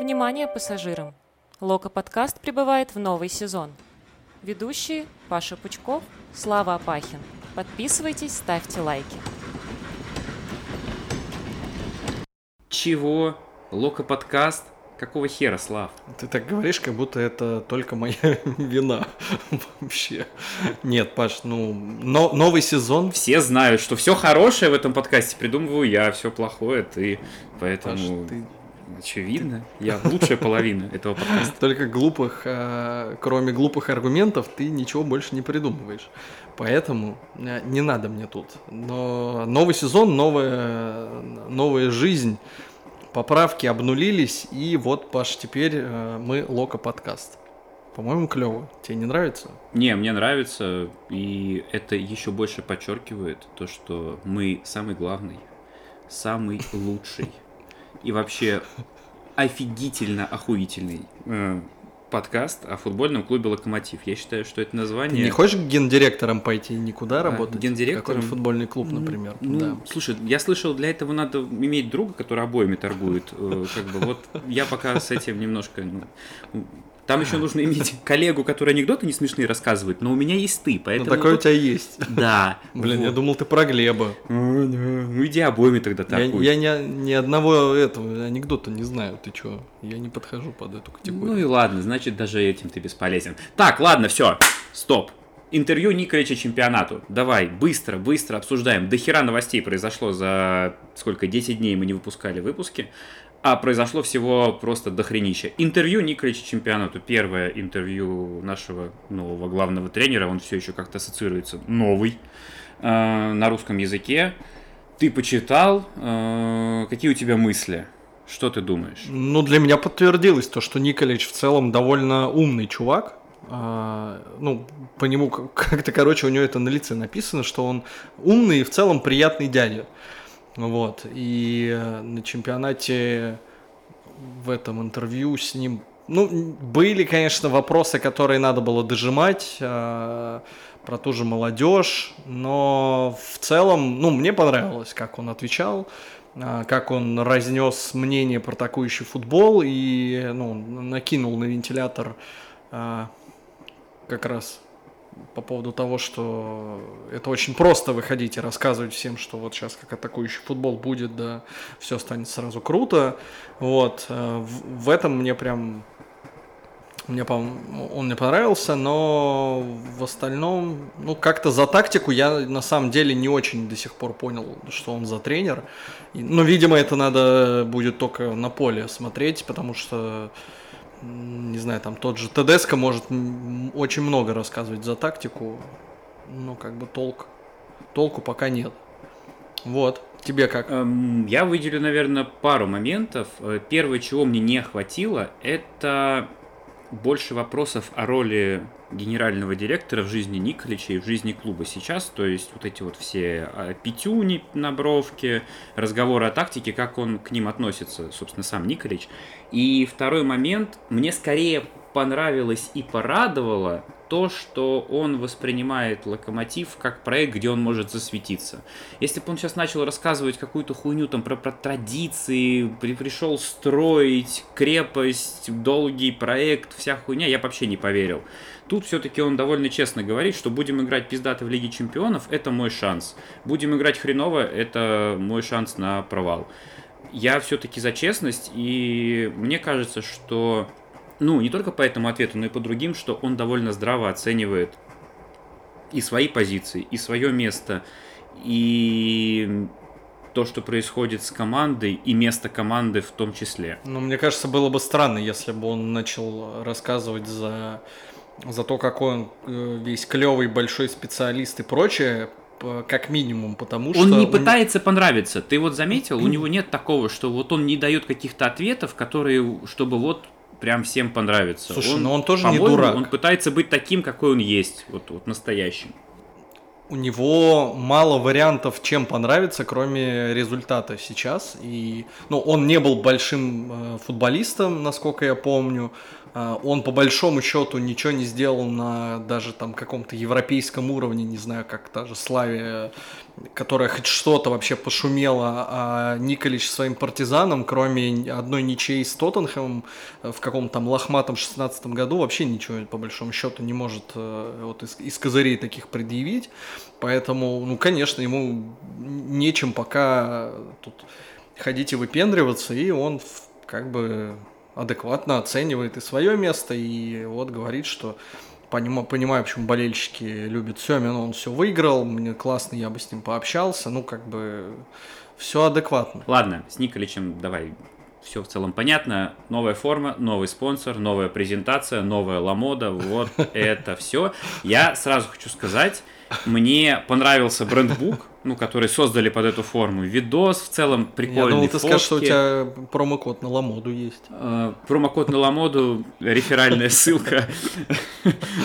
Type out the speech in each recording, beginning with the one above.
Внимание пассажирам! Лока подкаст прибывает в новый сезон. Ведущие Паша Пучков, Слава Апахин. Подписывайтесь, ставьте лайки. Чего? Лока подкаст? Какого хера, Слав? Ты так говоришь, как будто это только моя вина вообще. Нет, Паш, ну, но, новый сезон. Все знают, что все хорошее в этом подкасте придумываю я, все плохое ты. Поэтому... Паш, ты очевидно. Я лучшая половина этого подкаста. Только глупых, а, кроме глупых аргументов, ты ничего больше не придумываешь. Поэтому э, не надо мне тут. Но новый сезон, новая, новая жизнь, поправки обнулились, и вот, Паш, теперь э, мы Лока подкаст. По-моему, клево. Тебе не нравится? Не, мне нравится, и это еще больше подчеркивает то, что мы самый главный, самый лучший и вообще офигительно охуительный э, подкаст о футбольном клубе «Локомотив». Я считаю, что это название... Ты не хочешь гендиректором пойти никуда а, работать? Гендиректором? Какой футбольный клуб, например. Ну, да. слушай, я слышал, для этого надо иметь друга, который обоими торгует. Э, как бы вот я пока с этим немножко... Ну, там еще нужно иметь коллегу, который анекдоты не смешные рассказывает, но у меня есть ты, поэтому... Ну, такой у тебя есть. Да. Блин, я думал, ты про Глеба. Ну, иди обоими тогда так. Я, я ни, ни одного этого анекдота не знаю, ты чё? Я не подхожу под эту категорию. Ну и ладно, значит, даже этим ты бесполезен. Так, ладно, все, стоп. Интервью Николича чемпионату. Давай, быстро, быстро обсуждаем. До хера новостей произошло за сколько, 10 дней мы не выпускали выпуски. А произошло всего просто дохренища. Интервью Николича чемпионату. Первое интервью нашего нового главного тренера. Он все еще как-то ассоциируется новый э, на русском языке. Ты почитал. Э, какие у тебя мысли? Что ты думаешь? Ну, для меня подтвердилось то, что Николич в целом довольно умный чувак. А, ну, по нему как-то, короче, у него это на лице написано, что он умный и в целом приятный дядя. Вот. И э, на чемпионате в этом интервью с ним, ну, были, конечно, вопросы, которые надо было дожимать э, про ту же молодежь, но в целом, ну, мне понравилось, как он отвечал, э, как он разнес мнение про атакующий футбол и, ну, накинул на вентилятор э, как раз по поводу того, что это очень просто выходить и рассказывать всем, что вот сейчас как атакующий футбол будет, да, все станет сразу круто. Вот, э, в, этом мне прям мне, он мне понравился, но в остальном, ну, как-то за тактику я на самом деле не очень до сих пор понял, что он за тренер. Но, видимо, это надо будет только на поле смотреть, потому что не знаю, там тот же Тедеско может очень много рассказывать за тактику, но как бы толк, толку пока нет. Вот, тебе как? Эм, я выделю, наверное, пару моментов. Э, первое, чего мне не хватило, это больше вопросов о роли генерального директора в жизни Николича и в жизни клуба сейчас. То есть вот эти вот все а, пятюни на бровке, разговоры о тактике, как он к ним относится, собственно, сам Николич. И второй момент, мне скорее понравилось и порадовало то, что он воспринимает локомотив как проект, где он может засветиться. Если бы он сейчас начал рассказывать какую-то хуйню там про, про традиции, при, пришел строить крепость, долгий проект, вся хуйня, я бы вообще не поверил. Тут все-таки он довольно честно говорит, что будем играть пиздато в Лиге Чемпионов, это мой шанс. Будем играть хреново, это мой шанс на провал. Я все-таки за честность, и мне кажется, что ну, не только по этому ответу, но и по другим, что он довольно здраво оценивает и свои позиции, и свое место, и то, что происходит с командой, и место команды в том числе. Ну, мне кажется, было бы странно, если бы он начал рассказывать за, за то, какой он э, весь клевый большой специалист и прочее, как минимум, потому что... Он не пытается понравиться. Ты вот заметил, у него нет такого, что вот он не дает каких-то ответов, которые, чтобы вот прям всем понравится. Слушай, он, но он тоже не дурак. Он пытается быть таким, какой он есть, вот, вот настоящим. У него мало вариантов, чем понравится, кроме результата сейчас. И, ну, он не был большим э, футболистом, насколько я помню. А, он по большому счету ничего не сделал на даже там каком-то европейском уровне, не знаю, как та же Славия, которая хоть что-то вообще пошумела, а Николич своим партизаном, кроме одной ничьей с Тоттенхэмом в каком-то там лохматом 16 году, вообще ничего по большому счету не может э, вот из, из козырей таких предъявить. Поэтому, ну, конечно, ему нечем пока тут ходить и выпендриваться, и он как бы адекватно оценивает и свое место, и вот говорит, что понимаю, понимаю, почему болельщики любят Семин, он все выиграл, мне классно, я бы с ним пообщался, ну, как бы, все адекватно. Ладно, с Николичем давай все в целом понятно. Новая форма, новый спонсор, новая презентация, новая ламода, вот это все. Я сразу хочу сказать, мне понравился брендбук, ну, который создали под эту форму. Видос в целом прикольный. Я думал, ты скажешь, что у тебя промокод на Ламоду есть. Uh, промокод на Ламоду, реферальная ссылка.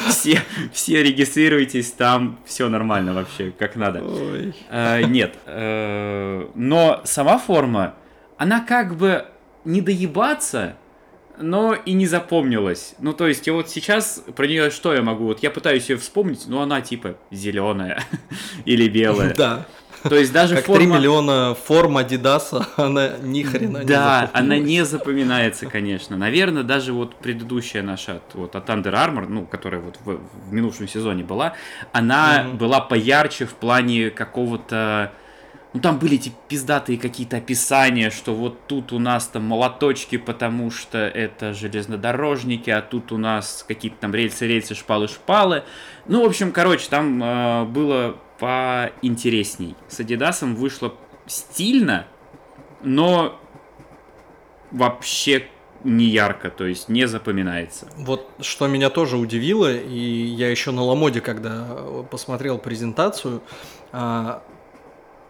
все, все регистрируйтесь, там все нормально вообще, как надо. Uh, нет, uh, но сама форма, она как бы не доебаться, но и не запомнилась. Ну, то есть, я вот сейчас про нее что я могу? Вот я пытаюсь ее вспомнить, но она типа зеленая или белая. Да. То есть даже как форма... 3 миллиона форм Адидаса, она ни хрена да, не она не запоминается, конечно. Наверное, даже вот предыдущая наша вот от Under Armour, ну, которая вот в, в минувшем сезоне была, она mm-hmm. была поярче в плане какого-то ну там были эти пиздатые какие-то описания, что вот тут у нас там молоточки, потому что это железнодорожники, а тут у нас какие-то там рельсы, рельсы, шпалы, шпалы. Ну, в общем, короче, там э, было поинтересней. С Адидасом вышло стильно, но вообще не ярко, то есть не запоминается. Вот что меня тоже удивило, и я еще на Ламоде, когда посмотрел презентацию, а,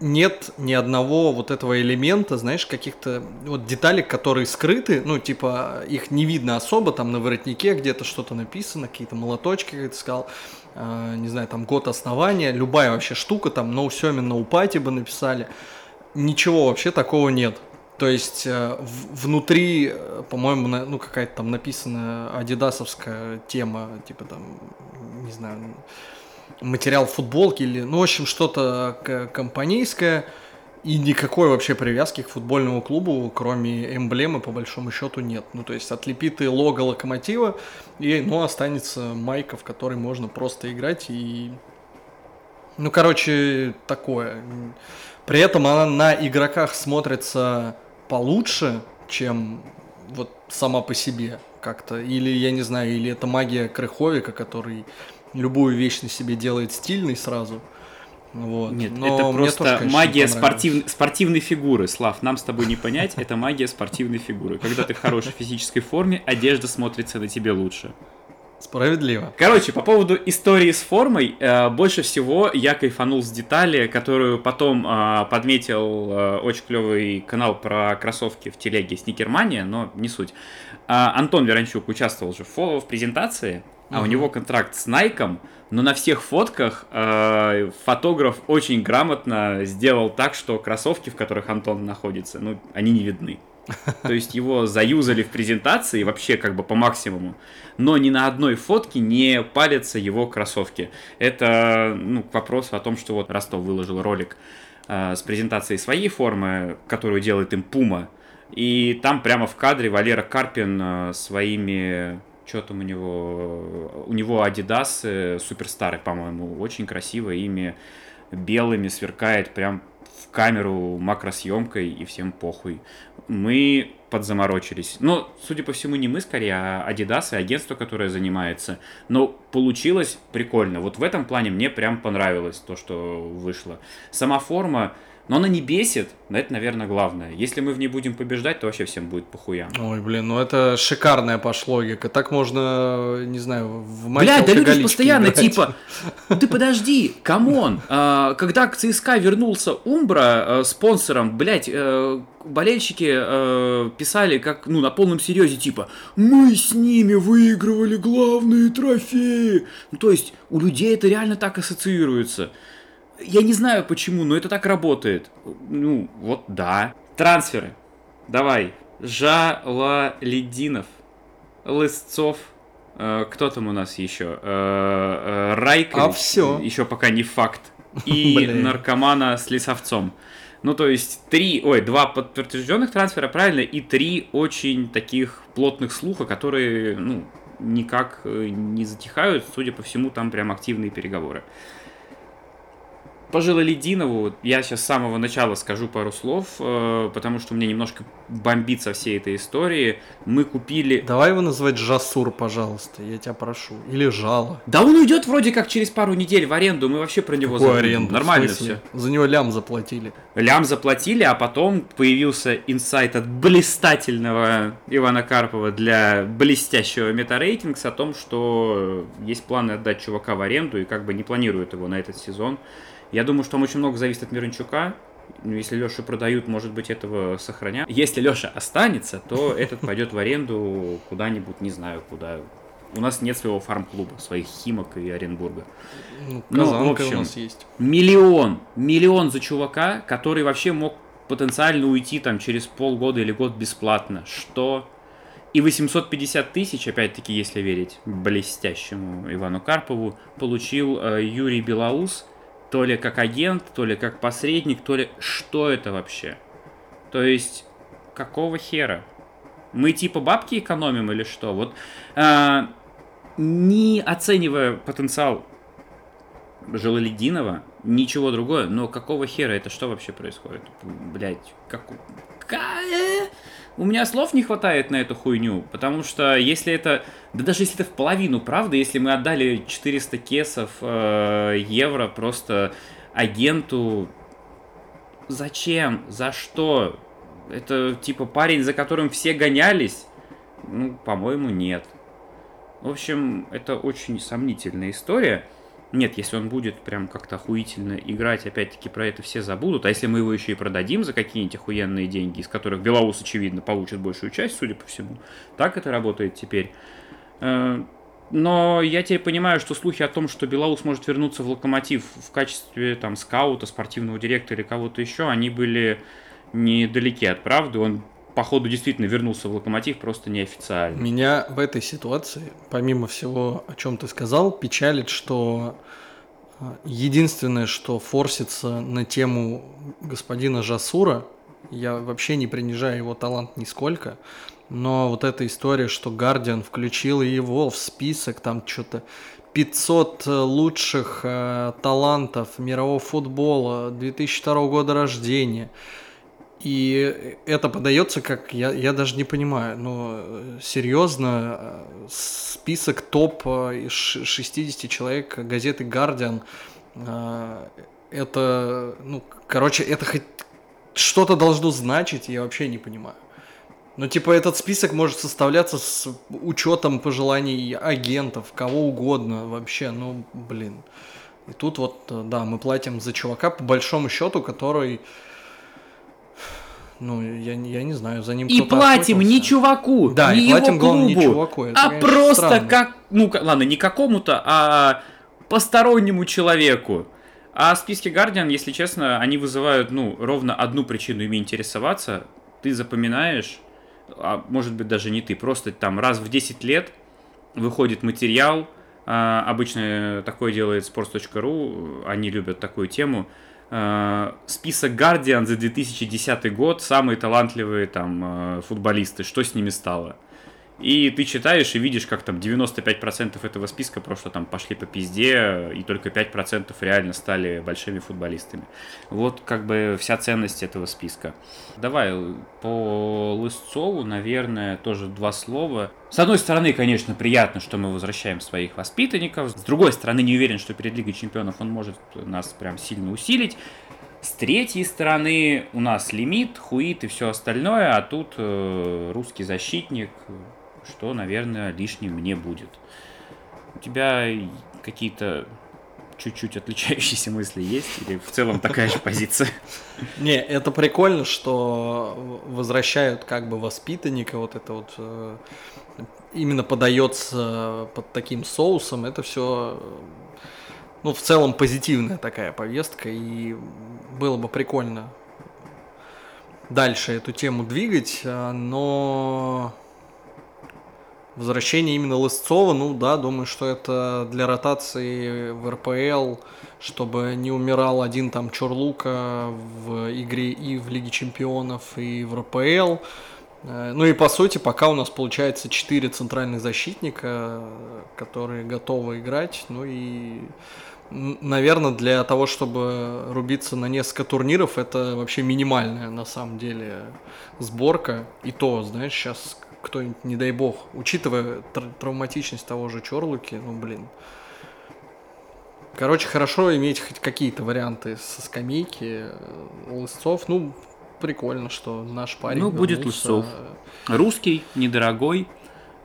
нет ни одного вот этого элемента, знаешь, каких-то вот деталей, которые скрыты, ну, типа, их не видно особо, там на воротнике где-то что-то написано, какие-то молоточки, как ты сказал, э, не знаю, там год основания, любая вообще штука, там, no Семин, no Пати бы написали, ничего вообще такого нет. То есть э, в, внутри, э, по-моему, на, ну какая-то там написана адидасовская тема, типа там, не знаю, материал футболки или, ну, в общем, что-то компанейское, и никакой вообще привязки к футбольному клубу, кроме эмблемы, по большому счету, нет. Ну, то есть отлепит и лого локомотива, и, ну, останется майка, в которой можно просто играть и... Ну, короче, такое. При этом она на игроках смотрится получше, чем вот сама по себе как-то. Или, я не знаю, или это магия Крыховика, который любую вещь на себе делает стильной сразу. Вот. Нет, Но это просто тоже, конечно, магия спортив... спортивной фигуры. Слав, нам с тобой не понять, это магия спортивной фигуры. Когда ты в хорошей физической форме, одежда смотрится на тебе лучше. Справедливо. Короче, по поводу истории с формой, э, больше всего я кайфанул с детали, которую потом э, подметил э, очень клевый канал про кроссовки в телеге Сникермания, но не суть. Э, Антон Верончук участвовал же в, в презентации, а у него контракт с Nike, но на всех фотках э, фотограф очень грамотно сделал так, что кроссовки, в которых Антон находится, ну, они не видны. То есть его заюзали в презентации вообще как бы по максимуму, но ни на одной фотке не палятся его кроссовки. Это ну, к вопросу о том, что вот Ростов выложил ролик э, с презентацией своей формы, которую делает им Пума, и там прямо в кадре Валера Карпин э, своими что там у него? У него Adidas суперстары, по-моему, очень красиво, ими белыми сверкает прям в камеру макросъемкой и всем похуй. Мы подзаморочились. Но, судя по всему, не мы скорее, а Adidas и агентство, которое занимается. Но получилось прикольно. Вот в этом плане мне прям понравилось то, что вышло. Сама форма, но она не бесит, но это, наверное, главное. Если мы в ней будем побеждать, то вообще всем будет похуя. Ой, блин, ну это шикарная пош логика. Так можно, не знаю, в матче Блядь, да люди постоянно играть. типа, ты подожди, come on, а, когда к ЦСКА вернулся Umbro э, спонсором, блядь, э, болельщики э, писали как, ну, на полном серьезе, типа, мы с ними выигрывали главные трофеи. Ну, то есть, у людей это реально так ассоциируется. Я не знаю почему, но это так работает. Ну, вот да. Трансферы. Давай. Жемалетдинов. Лысцов, э, кто там у нас еще? Э, э, Райкович. А всё. Еще пока не факт. И наркомана с Лисовцом. Ну, то есть, три, ой, два подтвержденных трансфера, правильно, и три очень таких плотных слуха, которые, ну, никак э, не затихают. Судя по всему, там прям активные переговоры. По Жилолединову я сейчас с самого начала скажу пару слов, э, потому что мне немножко бомбит со всей этой истории. Мы купили... Давай его называть Жасур, пожалуйста, я тебя прошу. Или Жало. Да он уйдет вроде как через пару недель в аренду, мы вообще про него забудем. аренду? Нормально все. За него лям заплатили. Лям заплатили, а потом появился инсайт от блистательного Ивана Карпова для блестящего метарейтингс о том, что есть планы отдать чувака в аренду и как бы не планируют его на этот сезон. Я думаю, что там очень много зависит от Мирончука. Ну, Если Лешу продают, может быть, этого сохранят. Если Леша останется, то этот пойдет в аренду куда-нибудь, не знаю куда. У нас нет своего фарм-клуба, своих Химок и Оренбурга. Ну, Ну, в общем, у нас есть. Миллион, миллион за чувака, который вообще мог потенциально уйти там через полгода или год бесплатно. Что? И 850 тысяч, опять-таки, если верить блестящему Ивану Карпову, получил э, Юрий Белоус, то ли как агент, то ли как посредник, то ли... Что это вообще? То есть, какого хера? Мы типа бабки экономим или что? Вот, э, не оценивая потенциал Жилолединова, ничего другое, но какого хера это что вообще происходит? Блять, как... э? У меня слов не хватает на эту хуйню, потому что если это... Да даже если это в половину, правда, если мы отдали 400 кесов э, евро просто агенту, зачем? За что? Это типа парень, за которым все гонялись? Ну, по-моему, нет. В общем, это очень сомнительная история. Нет, если он будет прям как-то охуительно играть, опять-таки про это все забудут. А если мы его еще и продадим за какие-нибудь охуенные деньги, из которых Белоус, очевидно, получит большую часть, судя по всему. Так это работает теперь. Э, Но я теперь понимаю, что слухи о том, что Белоус может вернуться в Локомотив в качестве там скаута, спортивного директора или кого-то еще, они были недалеки от правды. Он, походу, действительно вернулся в Локомотив, просто неофициально. Меня в этой ситуации, помимо всего, о чем ты сказал, печалит, что а, единственное, что форсится на тему господина Жасура, я вообще не принижаю его талант нисколько, но вот эта история, что Гардиан включил его в список, там что-то 500 лучших э, талантов мирового футбола 2002 года рождения. И это подается как, я, я даже не понимаю, но серьезно, э, список топ э, из ш- 60 человек газеты э, это, ну, короче, это хоть что-то должно значить, я вообще не понимаю. Ну, типа, этот список может составляться с учетом пожеланий агентов, кого угодно вообще, ну, блин. И тут вот, э, да, мы платим за чувака, по большому счету, который, ну, я, не- я не знаю, за ним И платим не чуваку, Да, не и платим, его главное, не клубу, чуваку, это, а конечно, просто странно. как, ну, ладно, не какому-то, а постороннему человеку. А списки Guardian, если честно, они вызывают, ну, ровно одну причину ими интересоваться. Ты запоминаешь, а может быть даже не ты, просто там раз в 10 лет выходит материал, а, обычно такое делает sports.ru, они любят такую тему, список Guardian за 2010 год, самые талантливые там а, футболисты, что с ними стало. И ты читаешь и видишь, как там 95% этого списка просто там пошли по пизде, и только 5% реально стали большими футболистами. Вот как бы вся ценность этого списка. Давай по Лысцову, наверное, тоже два слова. С одной стороны, конечно, приятно, что мы возвращаем своих воспитанников. С другой стороны, не уверен, что перед Лигой Чемпионов он может нас прям сильно усилить. С третьей стороны, у нас лимит, хуит и все остальное, а тут э, русский защитник, что, наверное, лишним не будет. У тебя какие-то чуть-чуть отличающиеся мысли есть? Или в целом такая же позиция? Не, это прикольно, что возвращают как бы воспитанника, вот это вот э, именно подается под таким соусом, это все, ну, в целом позитивная такая повестка, и было бы прикольно дальше эту тему двигать, а, но Возвращение именно Лысцова, ну да, думаю, что это для ротации в РПЛ, чтобы не умирал один там Чорлука в игре и в Лиге Чемпионов, и в РПЛ. Э, ну и по сути, пока у нас получается 4 центральных защитника, которые готовы играть, ну и наверное, для того, чтобы рубиться на несколько турниров, это вообще минимальная на самом деле сборка. И то, знаешь, сейчас кто-нибудь, не дай бог, учитывая тр- травматичность того же Чорлуки, ну, блин. Короче, хорошо иметь хоть какие-то варианты со скамейки. Лысцов, ну, прикольно, что наш парень Ну, будет. Лысцов. Русский, недорогой,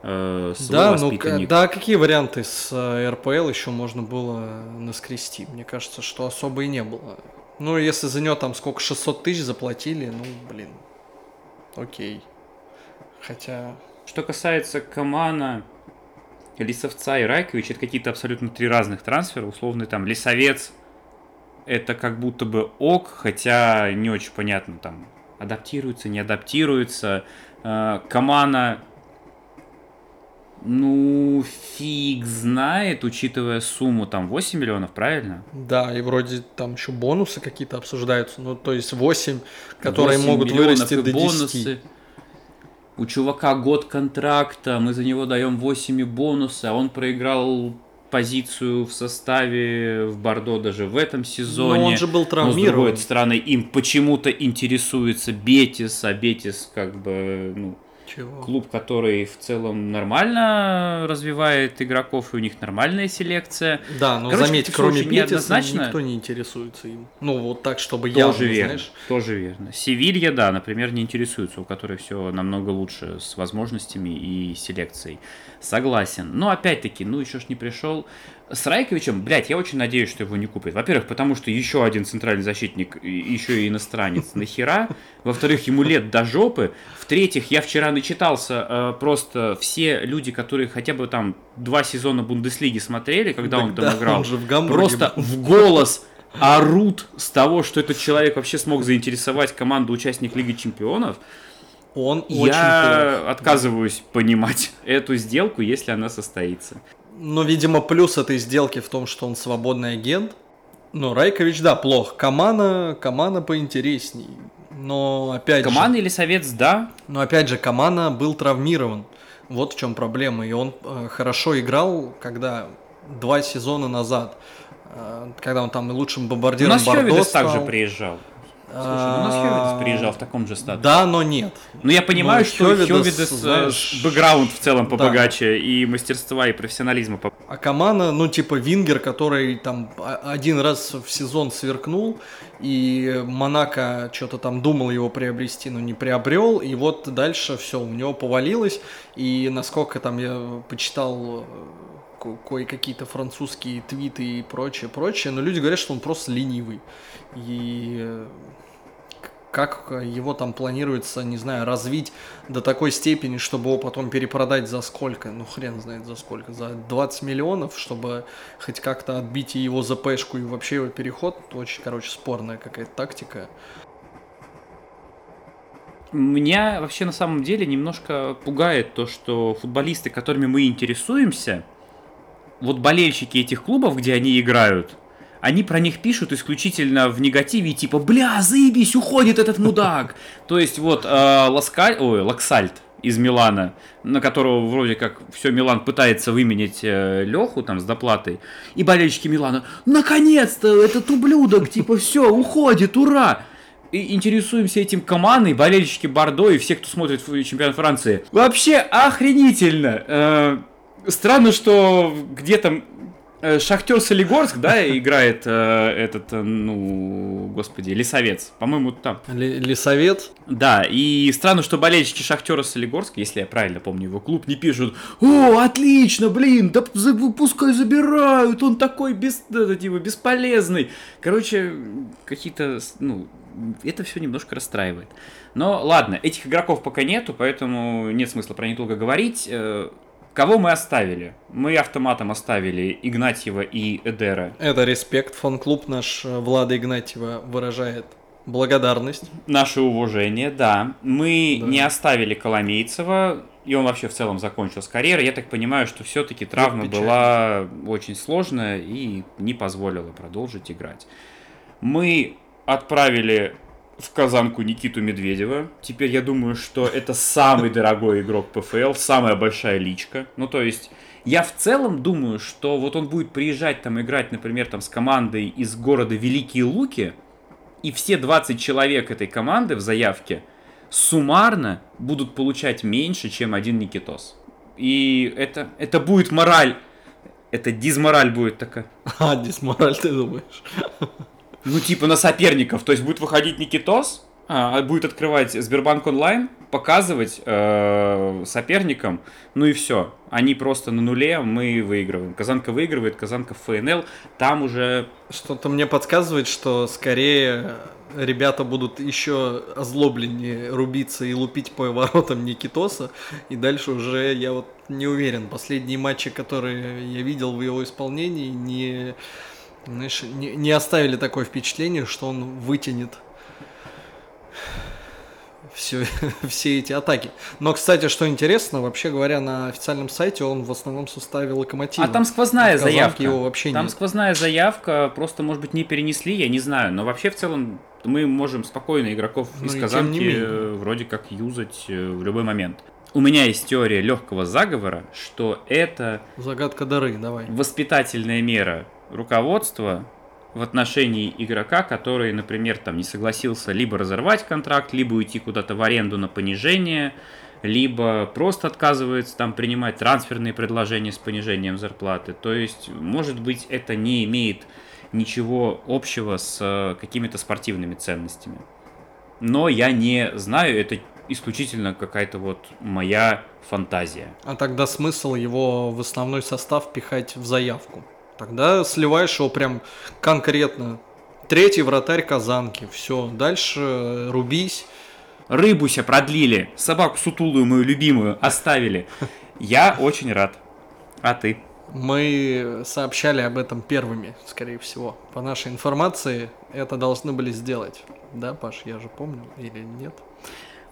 э, Да, ну, да, какие варианты с э, РПЛ еще можно было наскрести? Мне кажется, что особо и не было. Ну, если за нее там сколько, 600 тысяч заплатили, ну, блин, окей. Хотя, Что касается Камана, Лисовца и Райкович, это какие-то абсолютно три разных трансфера. Условный там Лисовец, это как будто бы ок, хотя не очень понятно, там, адаптируется, не адаптируется. Э, Камана, ну, фиг знает, учитывая сумму, там, 8 миллионов, правильно? да, и вроде там еще бонусы какие-то обсуждаются, ну, то есть 8, которые 8 могут вырасти до 10. бонусы. У чувака год контракта, мы за него даем 8 и бонусы, а он проиграл позицию в составе в Бордо даже в этом сезоне. Но он же был Но, с травмирован. другой стороны, им почему-то интересуется Бетис, а Бетис как бы ну, Чего? клуб, который в целом нормально развивает игроков, и у них нормальная селекция. Да, но Короче, заметь, кроме Бетиса никто не интересуется им. Ну, вот так, чтобы явно, Тоже верно, знаешь. тоже верно. Севилья, да, например, не интересуется, у которой все намного лучше с возможностями и селекцией. Согласен. Но опять-таки, ну еще ж не пришел. С Райковичем, блядь, я очень надеюсь, что его не купят. Во-первых, потому что еще один центральный защитник, еще и иностранец, нахера. Во-вторых, ему лет до жопы. В-третьих, я вчера начитался э, просто все люди, которые хотя бы там два сезона Бундеслиги смотрели, когда он там Да, играл. он же в Гамбурге Просто в голос орут с того, что этот человек вообще смог заинтересовать команду участник Лиги Чемпионов. Он очень. Я отказываюсь понимать эту сделку, если она состоится. Но, видимо, плюс этой сделки в том, что он свободный агент. Ну, Райкович, да, плох. Камана, Камана поинтересней. Но опять же, Команда или Совет, да, но опять же, Камана был травмирован. Вот в чем проблема. И он э, хорошо играл, когда два сезона назад, э, когда он там и лучшим у бомбардиром нас Бордо Хёвидес также стал. приезжал. Слушай, ну А, у нас Хёвидес приезжал в таком же статусе. Да, но нет. Ну, я понимаю, Ну, что Хёвидес, Хёвидес, э, знаешь, бэкграунд в целом да. побогаче, и мастерства, и профессионализма по- А Камана, ну, типа Вингер, который там один раз в сезон сверкнул, и Монако что-то там думал его приобрести, но не приобрел, и вот дальше все, у него повалилось, и насколько там я почитал э, ко- кое-какие-то французские твиты и прочее, прочее, но люди говорят, что он просто ленивый. И э, как его там планируется, не знаю, развить до такой степени, чтобы его потом перепродать за сколько? Ну, хрен знает за сколько. За 20 миллионов, чтобы хоть как-то отбить и его ЗПшку, и вообще его переход. Очень, короче, спорная какая-то тактика. Меня вообще на самом деле немножко пугает то, что футболисты, которыми мы интересуемся, вот болельщики этих клубов, где они играют, они про них пишут исключительно в негативе, типа, бля, заебись, уходит этот мудак. То есть вот э, Ласкаль, ой, Лаксальт из Милана, на которого вроде как все Милан пытается выменять э, Леху там с доплатой, и болельщики Милана, наконец-то этот ублюдок, типа, все, уходит, ура! И интересуемся этим командой, болельщики Бордо и все, кто смотрит чемпионат Франции. Вообще охренительно! Э, странно, что где-то Шахтер Солигорск, да, играет э, этот, э, ну, господи, Лесовец. По-моему, там. Ли- Лесовет. Да, и странно, что болельщики Шахтера Солигорска, если я правильно помню его клуб, не пишут «О, отлично, блин, да пускай забирают, он такой бес, да, типа, бесполезный». Короче, какие-то, ну, это все немножко расстраивает. Но ладно, этих игроков пока нету, поэтому нет смысла про них долго говорить. Кого мы оставили? Мы автоматом оставили Игнатьева и Эдера. Это респект. Фан-клуб наш э, Влада Игнатьева выражает благодарность. Наше уважение, да. Мы Да. не оставили Коломейцева. и он вообще в целом закончил с карьерой. Я так понимаю, что все-таки травма была очень сложная и не позволила продолжить играть. Мы отправили в казанку Никиту Медведева. Теперь я думаю, что это самый дорогой игрок ПФЛ, самая большая личка. Ну, то есть, я в целом думаю, что вот он будет приезжать там играть, например, там с командой из города Великие Луки, и все 20 человек этой команды в заявке суммарно будут получать меньше, чем один Никитос. И это, это будет мораль. Это дизмораль будет такая. А, дисмораль, ты думаешь? Ну, типа на соперников. То есть будет выходить Никитос, а, будет открывать Сбербанк онлайн, показывать э, соперникам, ну и все. Они просто на нуле, мы выигрываем. Казанка выигрывает, Казанка ФНЛ, там уже Что-то мне подсказывает, что скорее ребята будут еще озлобленнее рубиться и лупить по воротам Никитоса. И дальше уже я вот не уверен. Последние матчи, которые я видел в его исполнении, не, знаешь, не, не оставили такое впечатление, что он вытянет все, все эти атаки. Но, кстати, что интересно, вообще говоря, на официальном сайте он в основном в составе локомотива. А там сквозная В Казанке заявка. его вообще там нет. сквозная заявка, просто, может быть, не перенесли, я не знаю. Но вообще, в целом, мы можем спокойно игроков Ну из Казанки вроде как юзать э, в любой момент. У меня есть теория легкого заговора, что это Загадка дары, давай. воспитательная мера руководства в отношении игрока, который, например, там не согласился либо разорвать контракт, либо уйти куда-то в аренду на понижение, либо просто отказывается там принимать трансферные предложения с понижением зарплаты. То есть, может быть, это не имеет ничего общего с э, какими-то спортивными ценностями. Но я не знаю, это исключительно какая-то вот моя фантазия. А тогда смысл его в основной состав пихать в заявку. Тогда сливаешь его прям конкретно. Третий вратарь Казанки. Все, дальше э, рубись. Рыбуся продлили, собаку сутулую мою любимую оставили. Я очень рад. А ты? Мы сообщали об этом первыми, скорее всего. По нашей информации, это должны были сделать. Да, Паш, я же помню, или нет?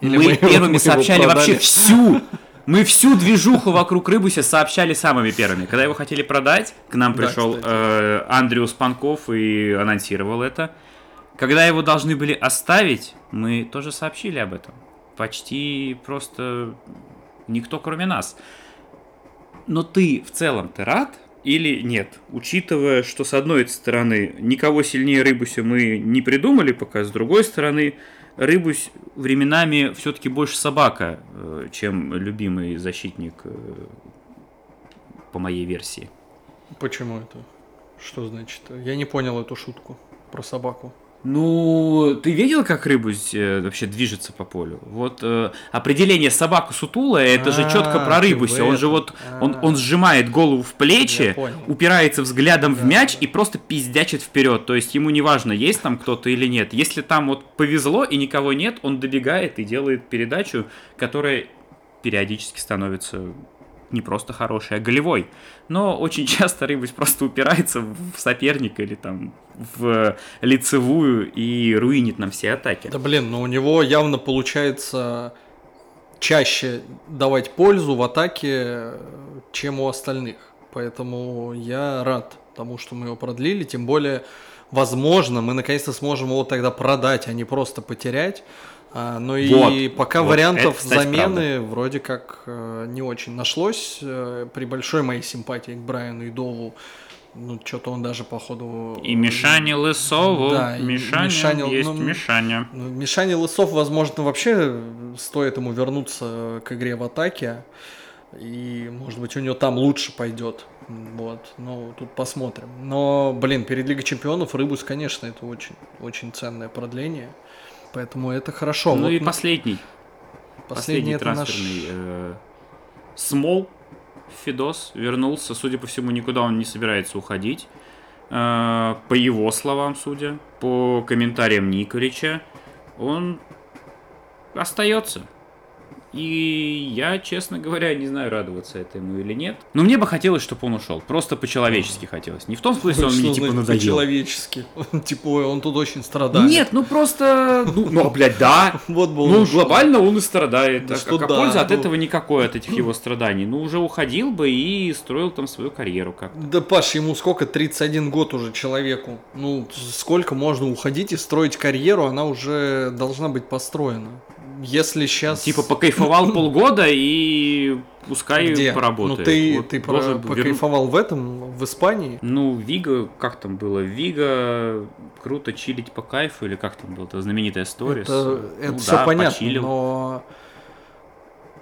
Или мы, мы первыми его сообщали вообще всю. Мы всю движуху вокруг Рыбуся сообщали самыми первыми. Когда его хотели продать, к нам Да, пришел кстати. э, Панков и анонсировал это. Когда его должны были оставить, мы тоже сообщили об этом. Почти просто никто, кроме нас. Но ты в целом ты рад или нет? Учитывая, что с одной стороны никого сильнее Рыбуся мы не придумали пока, с другой стороны Рыбусь временами все-таки больше собака, э, чем любимый защитник э, по моей версии. Почему это? Что значит? Я не понял эту шутку про собаку. Ну, ты видел, как Рыбусь э, вообще движется по полю? Вот э, определение собаку сутула, это же четко А, про ты Рыбуся. в Он же вот, он, А. он сжимает голову в плечи, упирается взглядом в мяч и просто пиздячит вперед. То есть ему не важно, есть там кто-то или нет. Если там вот повезло и никого нет, он добегает и делает передачу, которая периодически становится не просто хорошей, а голевой. Но очень часто Рыбусь просто упирается в соперника или там в лицевую и руинит нам все атаки. Да блин, но у него явно получается чаще давать пользу в атаке, чем у остальных. Поэтому я рад тому, что мы его продлили. Тем более, возможно, мы наконец-то сможем его тогда продать, а не просто потерять. А, но и Вот, пока вот, вариантов это, кстати, замены вроде как э, не очень нашлось. Э, при большой моей симпатии к Брайану и Дову. Ну, что-то он даже, походу... И Мишане Лысову. Да, и Мишаня, Мишаня, есть ну, Мишаня. Ну, Мишане Лысов, возможно, вообще стоит ему вернуться к игре в атаке. И, может быть, у него там лучше пойдет. Вот, ну, тут посмотрим. Но, блин, перед Лигой Чемпионов Рыбус, конечно, это очень, очень ценное продление. Поэтому это хорошо. Ну Вот и на- последний, последний последний это наш... трансферный. э, Смол, Фидос, вернулся. Судя по всему, никуда он не собирается уходить. Э, По его словам, судя, по комментариям Николича, он остается. И я, честно говоря, не знаю, радоваться этому или нет. Но мне бы хотелось, чтобы он ушел. Просто по-человечески хотелось. Не в том смысле, он мне типа надоел. По-человечески. Типа, он тут очень страдает. Нет, ну просто... Ну, ну блядь, да. Вот был Ну, глобально он и страдает. Да а что а да, польза от ну. этого никакой, от этих его страданий. Ну, уже уходил бы и строил там свою карьеру как Да, Паш, ему сколько? 31 год уже человеку. Ну, сколько можно уходить и строить карьеру, она уже должна быть построена. Если сейчас... Типа покайфовал полгода и пускай Где? поработает. Ну, ты, Вот ты должен про- покайфовал в этом, в Испании? Ну, Вига, как там было? Вига круто чилить по кайфу, или как там было? Это знаменитая история. Это, с- это ну все да, понятно, почилил. но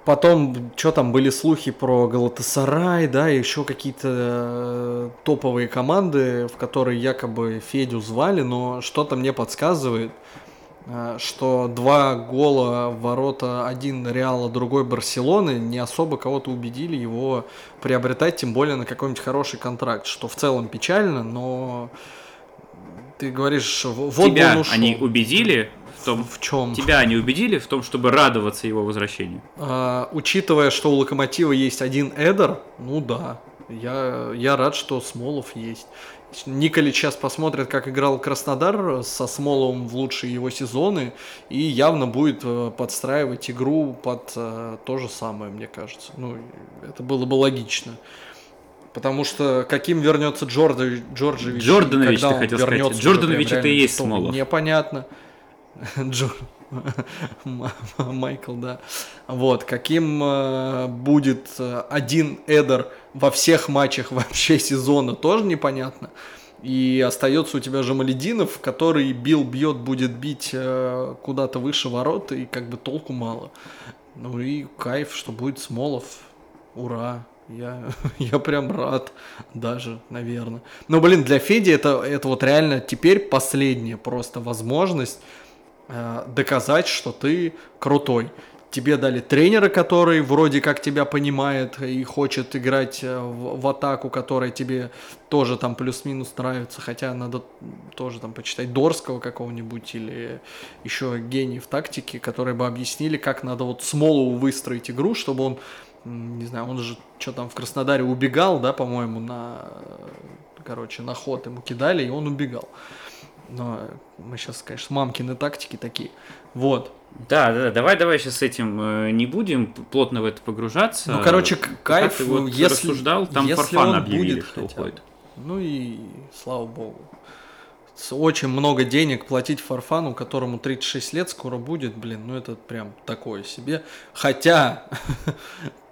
потом, что там, были слухи про Галатасарай, да, и еще какие-то э, топовые команды, в которые якобы Федю звали, но что-то мне подсказывает, что два гола в ворота, один Реала, другой Барселоны, не особо кого-то убедили его приобретать, тем более на какой-нибудь хороший контракт, что в целом печально, но ты говоришь, вот Тебя он ушел. они убедили в том... В чем? Тебя они убедили в том, чтобы радоваться его возвращению? А, учитывая, что у Локомотива есть один Эдер, ну да, я, я рад, что Смолов есть. Николич сейчас посмотрит, как играл Краснодар со Смоловым в лучшие его сезоны, и явно будет э, подстраивать игру под э, то же самое, мне кажется. Ну, это было бы логично. Потому что каким вернется Джорда, Джорджевич, Джорданович, когда ты хотел сказать. Джорданович это и есть Смолов. Непонятно. Джор... Майкл, да. Вот, каким э, будет э, один Эдер во всех матчах вообще сезона, тоже непонятно. И остается у тебя же Малединов, который бил, бьет, будет бить э, куда-то выше ворот, и как бы толку мало. Ну и кайф, что будет Смолов. Ура. Я, я прям рад даже, наверное. Но, блин, для Феди это, это вот реально теперь последняя просто возможность э, доказать, что ты крутой. Тебе дали тренера, который вроде как тебя понимает и хочет играть э, в, в атаку, которая тебе тоже там плюс-минус нравится, хотя надо тоже там почитать Дорского какого-нибудь или еще гений в тактике, которые бы объяснили, как надо вот Смолову выстроить игру, чтобы он, не знаю, он же что там в Краснодаре убегал, да, по-моему, на, э, короче, на ход ему кидали, и он убегал. Но мы сейчас, конечно, мамкины тактики такие. Вот. Да, да, да, давай, давай сейчас с этим э, не будем плотно в это погружаться. Ну, короче, кайф, ты вот если- рассуждал, там если Фарфан он объявили, будет что хотя уходит. Ну и слава богу. Очень много денег платить Фарфану, которому 36 лет скоро будет, блин, ну это прям такое себе. Хотя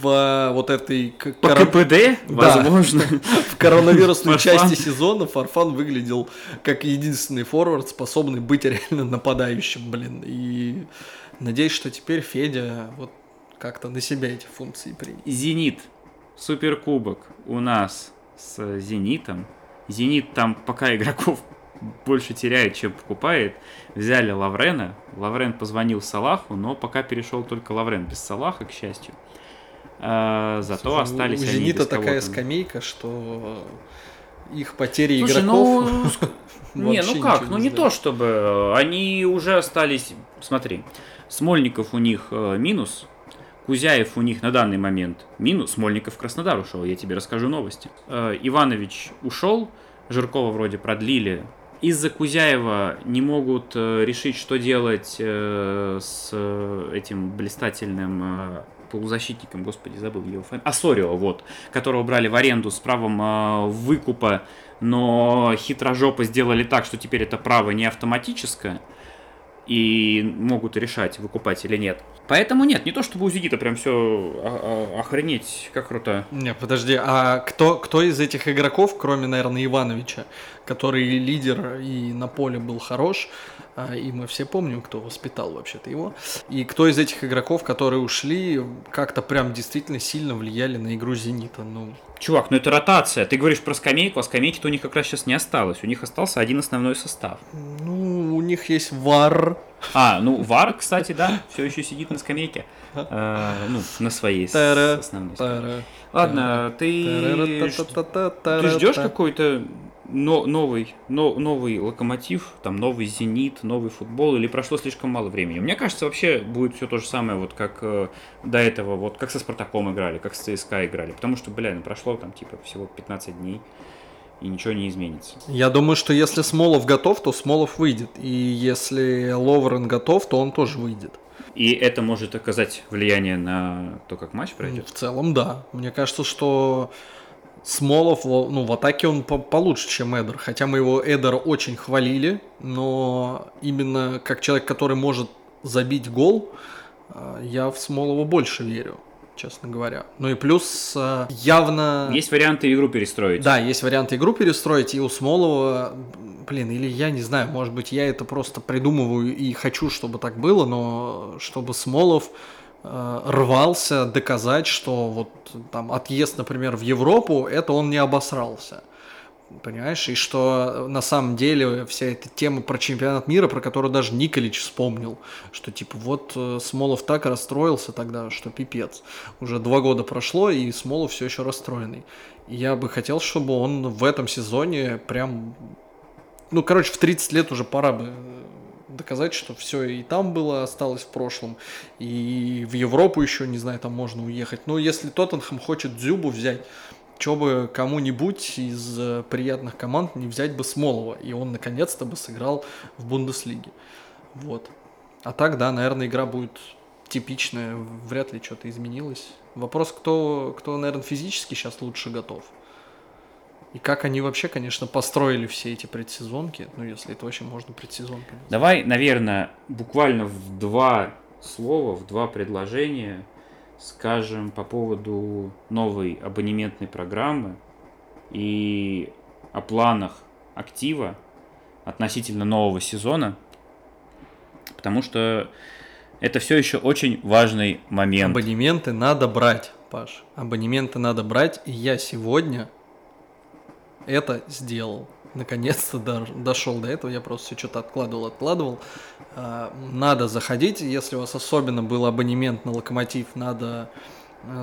в э, вот этой По КПД, Да. возможно. в коронавирусной части сезона Фарфан выглядел как единственный форвард, способный быть реально нападающим, блин. И надеюсь, что теперь Федя вот как-то на себя эти функции примет. Зенит. Суперкубок у нас с Зенитом. Зенит там пока игроков больше теряет, чем покупает. Взяли Лаврена. Лаврен позвонил Салаху, но пока перешел только Лаврен без Салаха, к счастью. А, зато Слушай, остались У они Зенита без такая скамейка, что их потери Слушай, игроков... ну, Не, ну как, ну не то чтобы. э, Они уже остались. Смотри, Смольников у них э, минус. Кузяев у них на данный момент минус. Смольников в Краснодар ушел, я тебе расскажу новости. Э, Иванович ушел, Жиркова вроде продлили. Из-за Кузяева не могут э, решить, что делать э, с этим блистательным полузащитником, господи, забыл его фамилию. Асорио, вот, которого брали в аренду с правом э, выкупа, но хитрожопо сделали так, что теперь это право не автоматическое, и могут решать, выкупать или нет. Поэтому нет, не то чтобы у Зигита прям все охренеть, как круто. Не, подожди, а кто, кто из этих игроков, кроме, наверное, Ивановича, который лидер и на поле был хорош, а, и мы все помним, кто воспитал вообще-то его, и кто из этих игроков, которые ушли, как-то прям действительно сильно влияли на игру Зенита? Ну, Чувак, ну это ротация. Ты говоришь про скамейку, а скамейки-то у них как раз сейчас не осталось. У них остался один основной состав. ну у них есть ВАР, А, ну Вар, кстати, да, все еще сидит на скамейке. Э, ну, на своей основной. Тара, Ладно, ты, ждешь какой-то но, новый, но, новый локомотив, там новый зенит, новый футбол, или прошло слишком мало времени? Мне кажется, вообще будет все то же самое, вот как э, до этого, вот как со Спартаком играли, как с ЦСКА играли. Потому что, бля, ну прошло там типа всего 15 дней и ничего не изменится. Я думаю, что если Смолов готов, то Смолов выйдет. И если Ловрен готов, то он тоже выйдет. И это может оказать влияние на то, как матч пройдет? В целом, да. Мне кажется, что Смолов, ну, в атаке он по получше, чем Эдер. Хотя мы его Эдера очень хвалили, но именно как человек, который может забить гол, э, я в Смолова больше верю честно говоря. Ну и плюс э, явно... Есть варианты игру перестроить. Да, есть варианты игру перестроить, и у Смолова, блин, или я не знаю, может быть, я это просто придумываю и хочу, чтобы так было, но чтобы Смолов рвался доказать, что вот там отъезд, например, в Европу, это он не обосрался. Понимаешь, и что на самом деле вся эта тема про чемпионат мира, про которую даже Николич вспомнил, что типа вот э, Смолов так расстроился тогда, что пипец. Уже два года прошло, и Смолов все еще расстроенный. И я бы хотел, чтобы он в этом сезоне прям... Ну, короче, в 30 лет уже пора бы доказать, что все и там было, осталось в прошлом, и в Европу еще, не знаю, там можно уехать. Но если Тоттенхэм хочет Дзюбу взять, что бы кому-нибудь из э, приятных команд не взять бы Смолова, и он наконец-то бы сыграл в Бундеслиге. Вот. А так, да, наверное, игра будет типичная, вряд ли что-то изменилось. Вопрос, кто, кто, наверное, физически сейчас лучше готов. И как они вообще, конечно, построили все эти предсезонки, ну, если это вообще можно предсезонкой. Давай, наверное, буквально в два слова, в два предложения – скажем, по поводу новой абонементной программы и о планах актива относительно нового сезона, потому что это все еще очень важный момент. Абонементы надо брать, Паш. Абонементы надо брать, и я сегодня это сделал. Наконец-то дошел до этого, я просто все что-то откладывал, откладывал. А, надо заходить, если у вас особенно был абонемент на локомотив, надо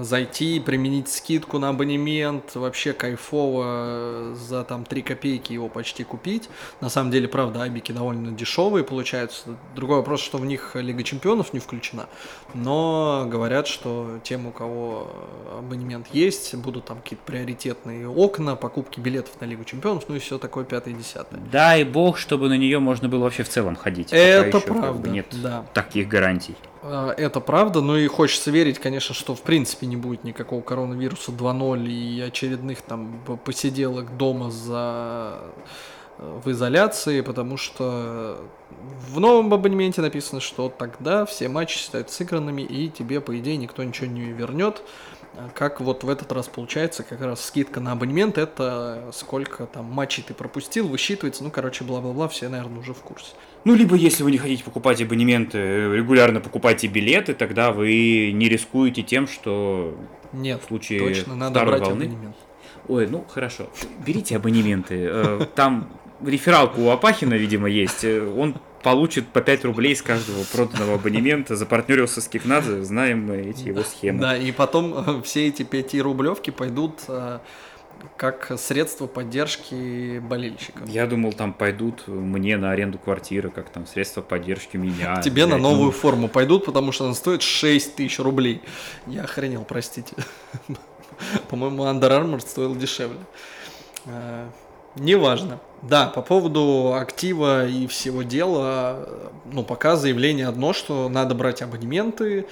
зайти, применить скидку на абонемент, вообще кайфово э, за там 3 копейки его почти купить. На самом деле, правда, абики довольно дешевые получаются. Другой вопрос, что в них Лига Чемпионов не включена, но говорят, что тем, у кого абонемент есть, будут там какие-то приоритетные окна, покупки билетов на Лигу Чемпионов, ну и все такое пятое десятое. Дай бог, чтобы на нее можно было вообще в целом ходить. Это правда. Нет да. таких гарантий. А, это правда, но и хочется верить, конечно, что в принципе не будет никакого коронавируса 2.0 и очередных там посиделок дома за э, в изоляции, потому что в новом абонементе написано, что тогда все матчи считают сыгранными, и тебе, по идее, никто ничего не вернет. Как вот в этот раз получается, как раз скидка на абонемент, это сколько там матчей ты пропустил, высчитывается, ну, короче, бла-бла-бла, все, наверное, уже в курсе. Ну, либо если вы не хотите покупать абонементы, регулярно покупайте билеты, тогда вы не рискуете тем, что Нет, в случае точно, надо брать волны... абонемент. Ой, ну хорошо, берите абонементы. Э, там рефералку у Апахина, видимо, есть. Э, он получит по 5 рублей с каждого проданного абонемента, запартнерился с Кикнадзе, знаем мы эти его схемы. Да, и потом э, все эти 5 рублевки пойдут как средство поддержки болельщиков. Я думал, там пойдут мне на аренду квартиры, как там средство поддержки меня. Тебе на новую форму пойдут, потому что она стоит 6 тысяч рублей. Я охренел, простите. По-моему, Under Armour стоил дешевле. Неважно. Да, по поводу актива и всего дела, ну, пока заявление одно, что надо брать абонементы,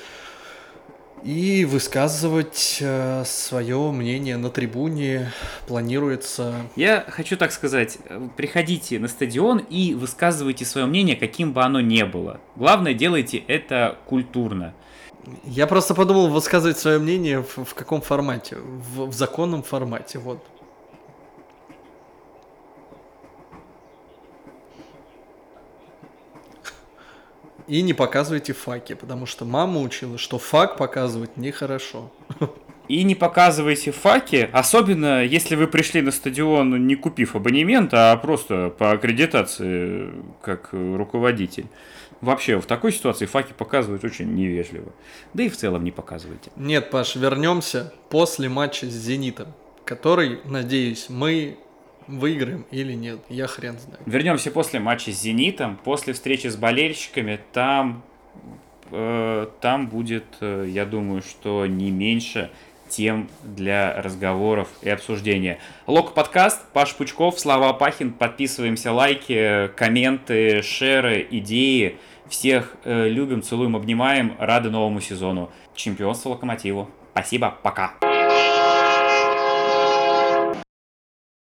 и высказывать э, свое мнение на трибуне планируется. Я хочу так сказать, приходите на стадион и высказывайте свое мнение, каким бы оно ни было. Главное, делайте это культурно. Я просто подумал высказывать свое мнение в, в каком формате? В, в законном формате, вот. И не показывайте факи, потому что мама учила, что фак показывать нехорошо. И не показывайте факи, особенно если вы пришли на стадион, не купив абонемент, а просто по аккредитации как руководитель. Вообще, в такой ситуации факи показывать очень невежливо. Да и в целом не показывайте. Нет, Паш, вернемся после матча с «Зенитом», который, надеюсь, мы выиграем или нет, я хрен знаю. Вернемся после матча с «Зенитом», после встречи с болельщиками, там, э, там будет, э, я думаю, что не меньше тем для разговоров и обсуждения. Лок подкаст, Паш Пучков, Слава Апахин. Подписываемся, лайки, комменты, шеры, идеи. Всех э, любим, целуем, обнимаем. Рады новому сезону. Чемпионство Локомотиву. Спасибо, пока.